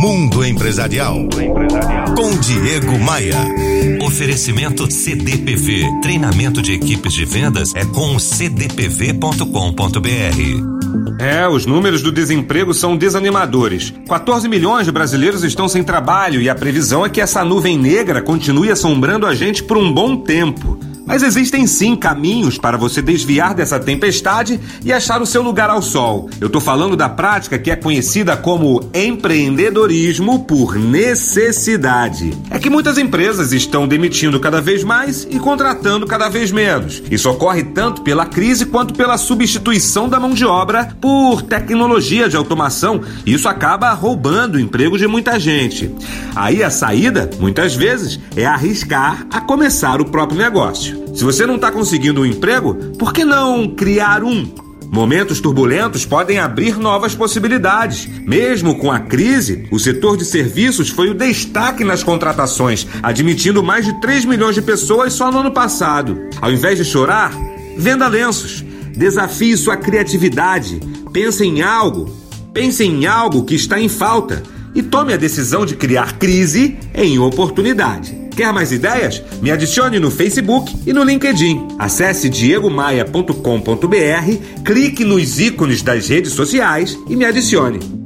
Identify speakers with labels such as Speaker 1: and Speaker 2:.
Speaker 1: Mundo Empresarial. Com Diego Maia.
Speaker 2: Oferecimento CDPV. Treinamento de equipes de vendas é com cdpv.com.br.
Speaker 3: É, os números do desemprego são desanimadores. 14 milhões de brasileiros estão sem trabalho e a previsão é que essa nuvem negra continue assombrando a gente por um bom tempo. Mas existem sim caminhos para você desviar dessa tempestade e achar o seu lugar ao sol. Eu tô falando da prática que é conhecida como empreendedorismo por necessidade. É que muitas empresas estão demitindo cada vez mais e contratando cada vez menos. Isso ocorre tanto pela crise quanto pela substituição da mão de obra por tecnologia de automação. Isso acaba roubando o emprego de muita gente. Aí a saída, muitas vezes, é arriscar a começar o próprio negócio. Se você não está conseguindo um emprego, por que não criar um? Momentos turbulentos podem abrir novas possibilidades. Mesmo com a crise, o setor de serviços foi o destaque nas contratações, admitindo mais de 3 milhões de pessoas só no ano passado. Ao invés de chorar, venda lenços. Desafie sua criatividade. Pense em algo. Pense em algo que está em falta e tome a decisão de criar crise em oportunidade. Quer mais ideias? Me adicione no Facebook e no LinkedIn. Acesse diegomaia.com.br, clique nos ícones das redes sociais e me adicione.